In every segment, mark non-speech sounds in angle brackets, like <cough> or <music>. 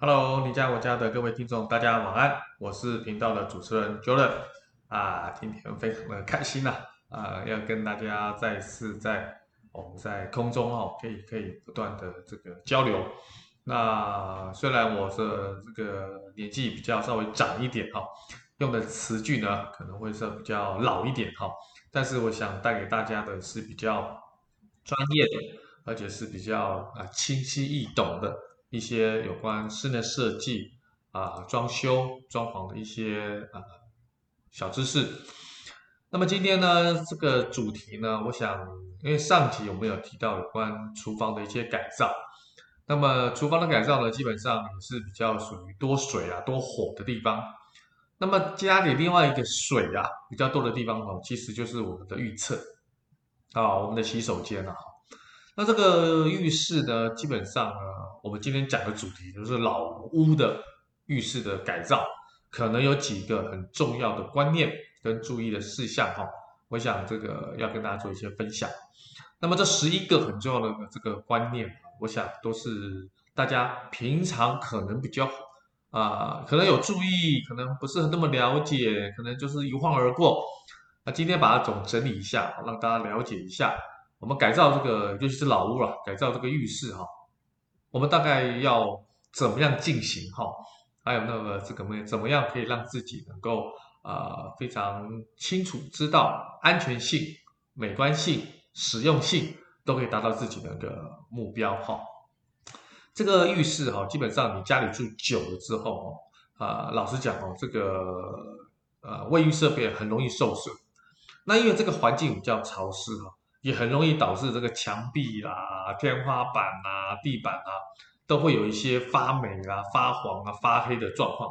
Hello，你家我家的各位听众，大家晚安，我是频道的主持人 Jordan 啊，今天非常的开心呐啊，要跟大家再次在我们在空中哦，可以可以不断的这个交流。那虽然我的这个年纪比较稍微长一点哈，用的词句呢可能会是比较老一点哈，但是我想带给大家的是比较专业的，而且是比较啊清晰易懂的。一些有关室内设计啊、装修、装潢的一些啊小知识。那么今天呢，这个主题呢，我想，因为上集我们有提到有关厨房的一些改造。那么厨房的改造呢，基本上也是比较属于多水啊、多火的地方。那么家里另外一个水啊比较多的地方哦，其实就是我们的浴室啊，我们的洗手间啊。那这个浴室呢，基本上呢，我们今天讲的主题就是老屋的浴室的改造，可能有几个很重要的观念跟注意的事项哈。我想这个要跟大家做一些分享。那么这十一个很重要的这个观念，我想都是大家平常可能比较啊、可能有注意，可能不是那么了解，可能就是一晃而过。那今天把它总整理一下，让大家了解一下。我们改造这个，尤其是老屋了，改造这个浴室哈，我们大概要怎么样进行哈？还有那个这个么怎么样可以让自己能够啊、非常清楚知道安全性、美观性、实用性都可以达到自己的一个目标哈。这个浴室哈，基本上你家里住久了之后啊、老实讲哦，这个呃卫浴设备很容易受损。那因为这个环境比较潮湿哈。也很容易导致这个墙壁啦、天花板啊、地板啊，都会有一些发霉啊、发黄啊、发黑的状况。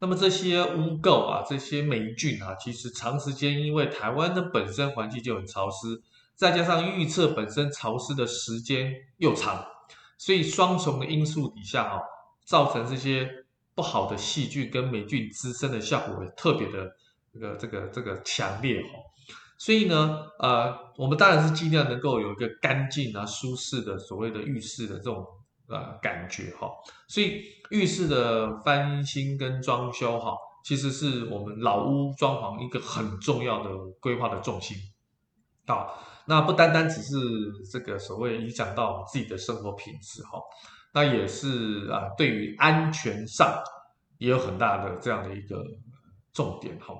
那么这些污垢啊、这些霉菌啊，其实长时间因为台湾的本身环境就很潮湿，再加上预测本身潮湿的时间又长，所以双重的因素底下哈、啊，造成这些不好的细菌跟霉菌滋生的效果特别的这个这个这个强烈哈。所以呢，呃，我们当然是尽量能够有一个干净啊、舒适的所谓的浴室的这种呃感觉哈。所以浴室的翻新跟装修哈，其实是我们老屋装潢一个很重要的规划的重心。好，那不单单只是这个所谓影响到自己的生活品质哈，那也是啊，对于安全上也有很大的这样的一个重点哈。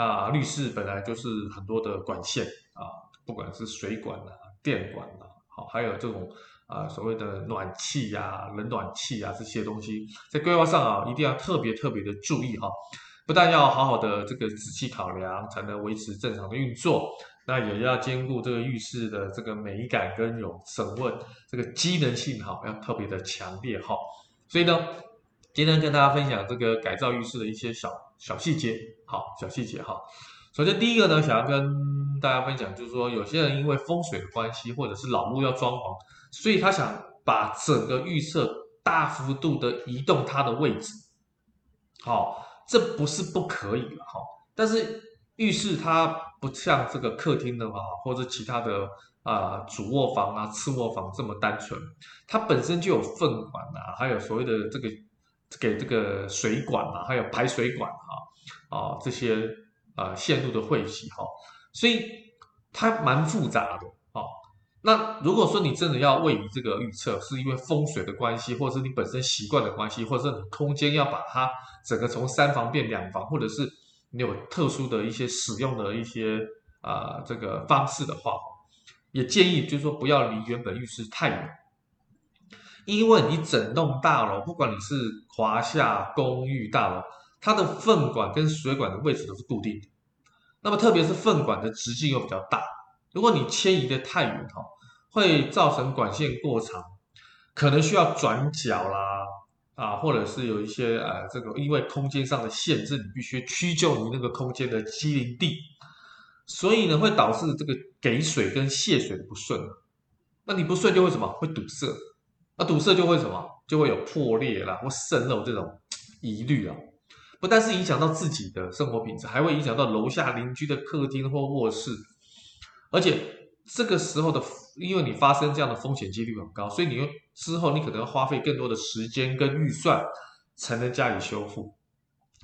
那浴室本来就是很多的管线啊，不管是水管啊、电管啊，好，还有这种啊所谓的暖气呀、冷暖气啊这些东西，在规划上啊一定要特别特别的注意哈。不但要好好的这个仔细考量，才能维持正常的运作，那也要兼顾这个浴室的这个美感跟有审问这个机能性哈，要特别的强烈哈。所以呢，今天跟大家分享这个改造浴室的一些小小细节，好，小细节哈。首先第一个呢，想要跟大家分享，就是说有些人因为风水的关系，或者是老屋要装潢，所以他想把整个浴室大幅度的移动它的位置。好，这不是不可以了哈，但是浴室它不像这个客厅的话，或者其他的啊、主卧房啊、次卧房这么单纯，它本身就有粪管啊，还有所谓的这个。给这个水管啊，还有排水管啊，啊这些啊线路的汇集哈，所以它蛮复杂的啊。那如果说你真的要位移这个预测，是因为风水的关系，或者是你本身习惯的关系，或者是你空间要把它整个从三房变两房，或者是你有特殊的一些使用的一些啊这个方式的话，也建议就是说不要离原本浴室太远。因为你整栋大楼，不管你是华夏公寓大楼，它的粪管跟水管的位置都是固定的。那么特别是粪管的直径又比较大，如果你迁移的太远哈，会造成管线过长，可能需要转角啦，啊，或者是有一些呃这个因为空间上的限制，你必须屈就于那个空间的机灵地，所以呢会导致这个给水跟泄水的不顺。那你不顺就会什么？会堵塞。那堵塞就会什么？就会有破裂啦，或渗漏这种 <tsk> 疑虑啊。不但是影响到自己的生活品质，还会影响到楼下邻居的客厅或卧室。而且这个时候的，因为你发生这样的风险几率很高，所以你之后你可能要花费更多的时间跟预算，才能加以修复，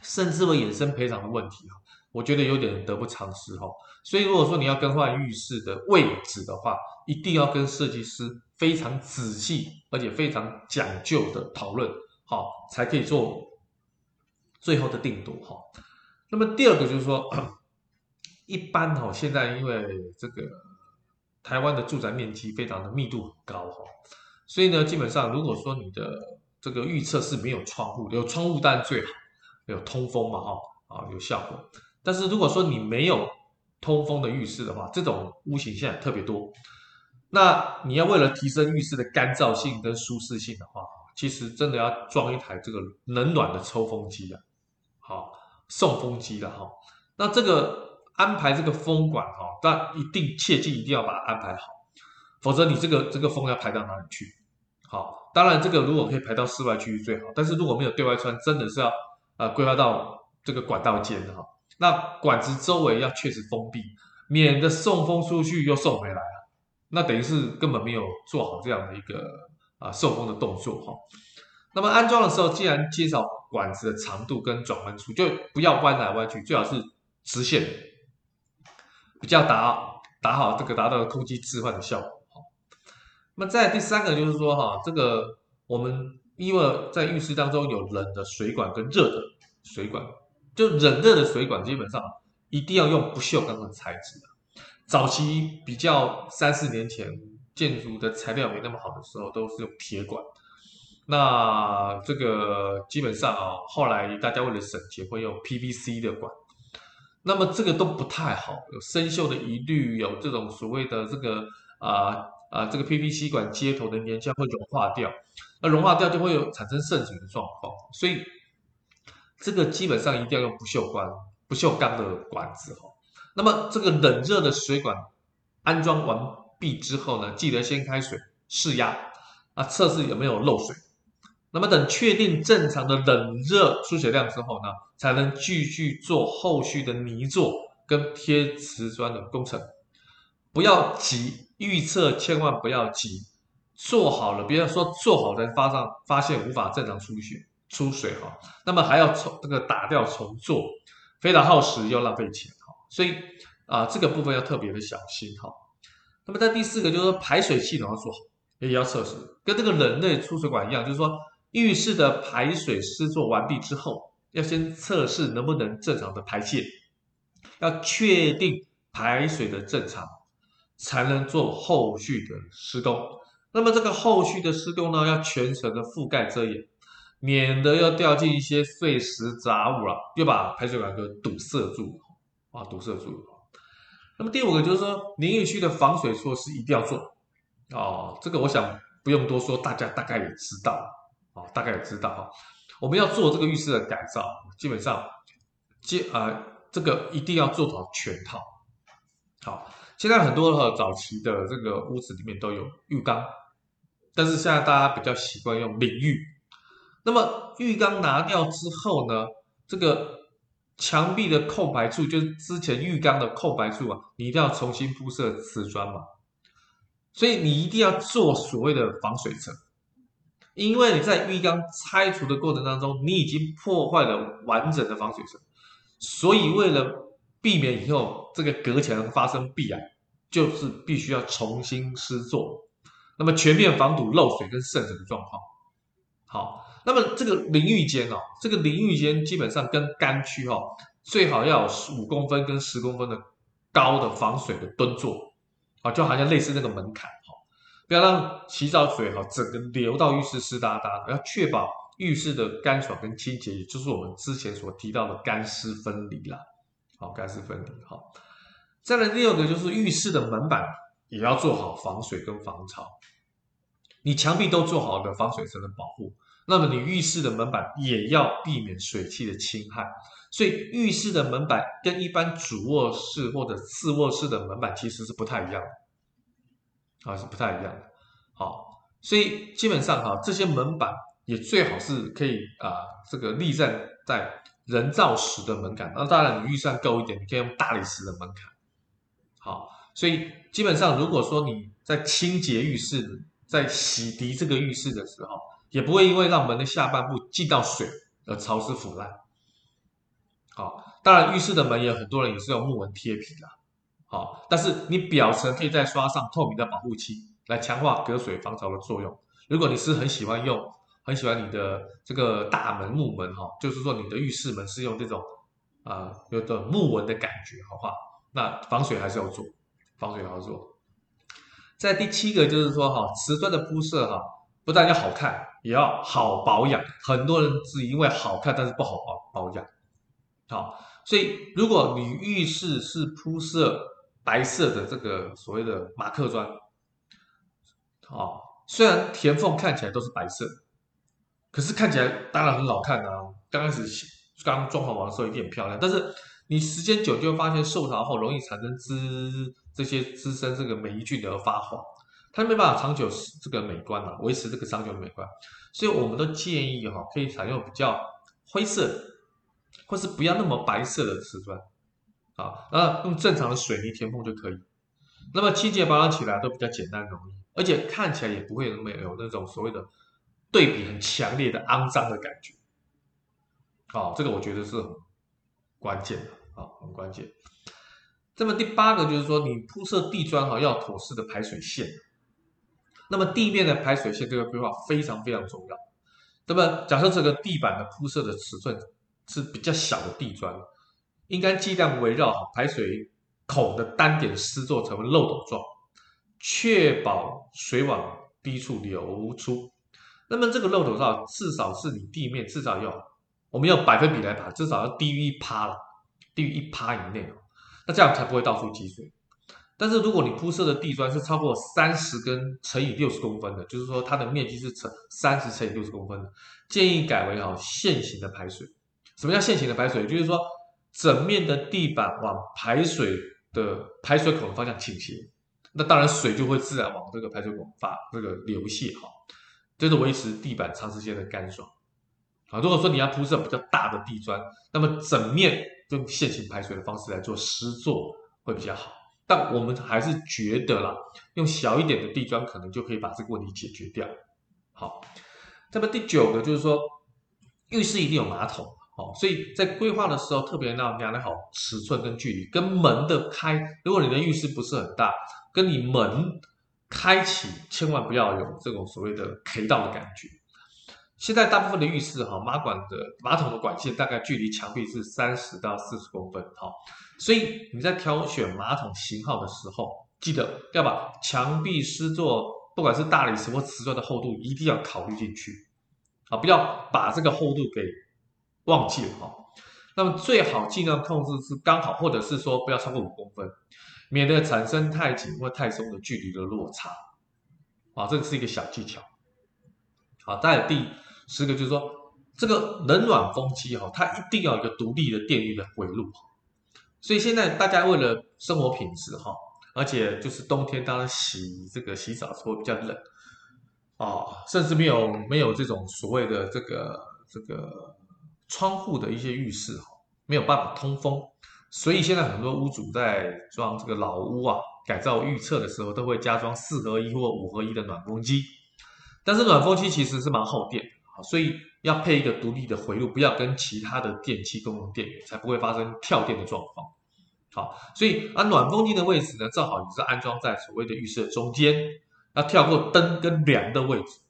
甚至会衍生赔偿的问题。我觉得有点得不偿失哈。所以如果说你要更换浴室的位置的话，一定要跟设计师非常仔细而且非常讲究的讨论，好，才可以做最后的定夺哈。那么第二个就是说，<clears throat> 一般哈，现在因为这个台湾的住宅面积非常的密度很高哈，所以呢，基本上如果说你的这个预测是没有窗户，有窗户当然最好，有通风嘛哈，啊有效果。但是如果说你没有通风的浴室的话，这种屋型现在特别多。那你要为了提升浴室的干燥性跟舒适性的话，其实真的要装一台这个冷暖的抽风机啊，好送风机的哈。那这个安排这个风管哈，但一定切记一定要把它安排好，否则你这个这个风要排到哪里去？好，当然这个如果可以排到室外区域最好，但是如果没有对外穿，真的是要呃规划到这个管道间哈。那管子周围要确实封闭，免得送风出去又送回来。那等于是根本没有做好这样的一个啊受风的动作哈。那么安装的时候，既然减少管子的长度跟转弯处，就不要弯来弯去，最好是直线，比较达达好这个达到空气置换的效果哈。那么再第三个就是说哈，这个我们因为在浴室当中有冷的水管跟热的水管，就冷热的水管基本上一定要用不锈钢的材质的。早期比较三四年前建筑的材料没那么好的时候，都是用铁管。那这个基本上啊，后来大家为了省钱，会用 PVC 的管。那么这个都不太好，有生锈的疑虑，有这种所谓的这个啊啊、这个 PVC 管接头的粘胶会融化掉，那融化掉就会有产生渗水的状况。所以这个基本上一定要用不锈钢、不锈钢的管子哈。那么这个冷热的水管安装完毕之后呢，记得先开水试压啊，测试有没有漏水。那么等确定正常的冷热出水量之后呢，才能继续做后续的泥作跟贴瓷砖的工程。不要急，预测千万不要急，做好了，别人说做好了发上发现无法正常出血出水哈，那么还要重这个打掉重做，非常耗时又浪费钱。所以啊，这个部分要特别的小心哈。那么在第四个就是说排水系统要做好，也要测试，跟这个冷热出水管一样，就是说浴室的排水施作完毕之后，要先测试能不能正常的排泄，要确定排水的正常，才能做后续的施工。那么这个后续的施工呢，要全程的覆盖遮掩，免得要掉进一些碎石杂物啊，又把排水管给堵塞住。啊，堵塞住。那么第五个就是说，淋浴区的防水措施一定要做。哦，这个我想不用多说，大家大概也知道。哦，大概也知道哈。我们要做这个浴室的改造，基本上，接啊、呃，这个一定要做好全套。好，现在很多的早期的这个屋子里面都有浴缸，但是现在大家比较习惯用淋浴。那么浴缸拿掉之后呢，这个。墙壁的空白处，就是之前浴缸的空白处啊，你一定要重新铺设瓷砖嘛。所以你一定要做所谓的防水层，因为你在浴缸拆除的过程当中，你已经破坏了完整的防水层，所以为了避免以后这个隔墙发生壁癌，就是必须要重新施作，那么全面防堵漏水跟渗水的状况。好。那么这个淋浴间哦，这个淋浴间基本上跟干区哦，最好要有五公分跟十公分的高的防水的蹲座，啊，就好像类似那个门槛哈，不要让洗澡水哈整个流到浴室湿哒哒的，要确保浴室的干爽跟清洁，也就是我们之前所提到的干湿分离啦，好，干湿分离哈。再来第二个就是浴室的门板也要做好防水跟防潮，你墙壁都做好的防水层的保护。那么你浴室的门板也要避免水汽的侵害，所以浴室的门板跟一般主卧室或者次卧室的门板其实是不太一样的，啊，是不太一样的。好，所以基本上哈，这些门板也最好是可以啊，这个立站在人造石的门槛。那当然你预算够一点，你可以用大理石的门槛。好，所以基本上如果说你在清洁浴室、在洗涤这个浴室的时候，也不会因为让门的下半部进到水而潮湿腐烂。好，当然浴室的门也很多人也是用木纹贴皮的。好，但是你表层可以再刷上透明的保护漆，来强化隔水防潮的作用。如果你是很喜欢用，很喜欢你的这个大门木门哈，就是说你的浴室门是用这种啊、呃、有的木纹的感觉，好不好？那防水还是要做，防水还要做。在第七个就是说哈，瓷砖的铺设哈，不但要好看，也要好保养。很多人只因为好看，但是不好保保养。好，所以如果你浴室是铺设白色的这个所谓的马克砖，好，虽然填缝看起来都是白色，可是看起来当然很好看啊。刚开始刚装潢完的时候一定很漂亮，但是你时间久就会发现受潮后容易产生滋。这些滋生这个霉菌而发黄，它没办法长久这个美观嘛，维持这个长久的美观，所以我们都建议哈，可以采用比较灰色，或是不要那么白色的瓷砖，啊，那用正常的水泥填缝就可以。那么清洁保养起来都比较简单容易，而且看起来也不会那么有那种所谓的对比很强烈的肮脏的感觉。好，这个我觉得是很关键的，啊，很关键。那么第八个就是说，你铺设地砖哈，要妥适的排水线。那么地面的排水线这个规划非常非常重要。那么假设这个地板的铺设的尺寸是比较小的地砖，应该尽量围绕排水孔的单点施作成为漏斗状，确保水往低处流出。那么这个漏斗状至少是你地面至少要，我们用百分比来排，至少要低于一趴了，低于一趴以内哦。那这样才不会到处积水。但是如果你铺设的地砖是超过三十根乘以六十公分的，就是说它的面积是乘三十乘以六十公分的，建议改为哈线型的排水。什么叫线型的排水？就是说整面的地板往排水的排水孔的方向倾斜，那当然水就会自然往这个排水孔发这个流泻哈，这是维持地板长时间的干爽。啊，如果说你要铺设比较大的地砖，那么整面。用线形排水的方式来做施作会比较好，但我们还是觉得啦，用小一点的地砖可能就可以把这个问题解决掉。好，那么第九个就是说，浴室一定有马桶，好，所以在规划的时候特别要量好尺寸跟距离，跟门的开，如果你的浴室不是很大，跟你门开启千万不要有这种所谓的 K 道的感觉。现在大部分的浴室哈，马管的马桶的管线大概距离墙壁是三十到四十公分，哈，所以你在挑选马桶型号的时候，记得要把墙壁施作，不管是大理石或瓷砖的厚度，一定要考虑进去，啊，不要把这个厚度给忘记了哈。那么最好尽量控制是刚好，或者是说不要超过五公分，免得产生太紧或太松的距离的落差，啊，这个是一个小技巧。好，再第。十个就是说，这个冷暖风机哈，它一定要一个独立的电力的回路。所以现在大家为了生活品质哈，而且就是冬天当然洗这个洗澡的时候比较冷啊，甚至没有没有这种所谓的这个这个窗户的一些浴室哈，没有办法通风，所以现在很多屋主在装这个老屋啊改造预测的时候，都会加装四合一或五合一的暖风机，但是暖风机其实是蛮耗电。所以要配一个独立的回路，不要跟其他的电器共用电源，才不会发生跳电的状况。好，所以啊，暖风机的位置呢，正好也是安装在所谓的浴室的中间，要跳过灯跟梁的位置。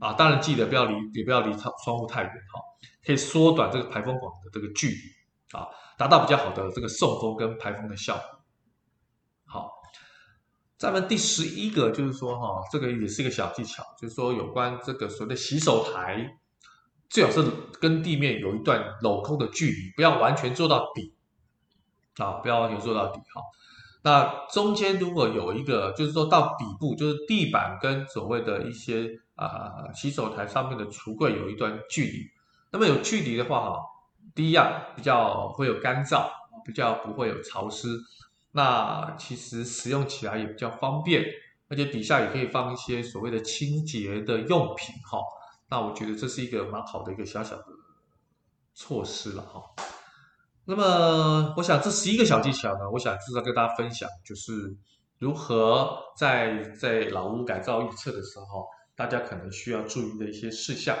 啊，当然记得不要离，也不要离窗窗户太远哈，可以缩短这个排风管的这个距离啊，达到比较好的这个送风跟排风的效果。好，再来第十一个就是说哈，这个也是一个小技巧，就是说有关这个所谓的洗手台。最好是跟地面有一段镂空的距离，不要完全做到底啊，不要完全做到底哈。那中间如果有一个，就是说到底部，就是地板跟所谓的一些啊洗手台上面的橱柜有一段距离。那么有距离的话哈，第一样比较会有干燥，比较不会有潮湿。那其实使用起来也比较方便，而且底下也可以放一些所谓的清洁的用品哈。那我觉得这是一个蛮好的一个小小的措施了哈。那么，我想这十一个小技巧呢，我想就是要跟大家分享，就是如何在在老屋改造预测的时候，大家可能需要注意的一些事项。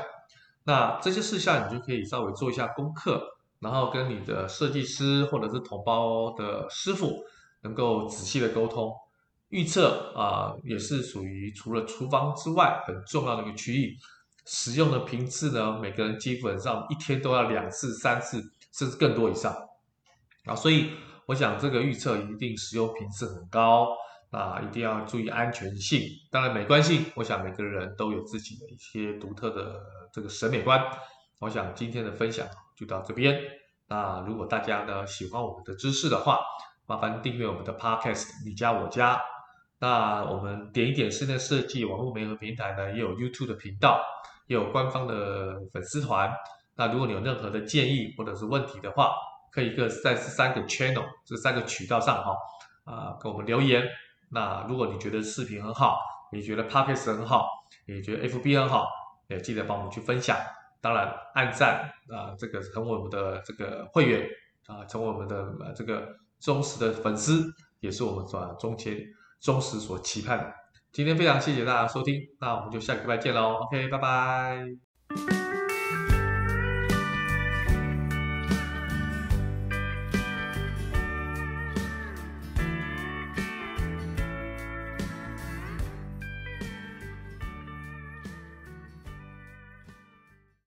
那这些事项你就可以稍微做一下功课，然后跟你的设计师或者是同包的师傅能够仔细的沟通。预测啊、也是属于除了厨房之外很重要的一个区域。使用的频次呢，每个人基本上一天都要两次、三次，甚至更多以上啊。所以我想这个预测一定使用频次很高啊，一定要注意安全性。当然美观性，我想每个人都有自己的一些独特的这个审美观。我想今天的分享就到这边。那如果大家呢喜欢我们的知识的话，麻烦订阅我们的 Podcast，你家我家。那我们点一点室内设计网络媒合平台呢，也有 YouTube 的频道，也有官方的粉丝团。那如果你有任何的建议或者是问题的话，可以各在这三个 channel 这三个渠道上哈啊给我们留言。那如果你觉得视频很好，你觉得 Podcast 很好，你觉得 FB 很好，也记得帮我们去分享。当然按赞啊，这个成为我们的这个会员啊，成为我们的这个忠实的粉丝，也是我们所中签。忠实所期盼的，今天非常谢谢大家收听，那我们就下个礼拜见喽，OK，拜拜。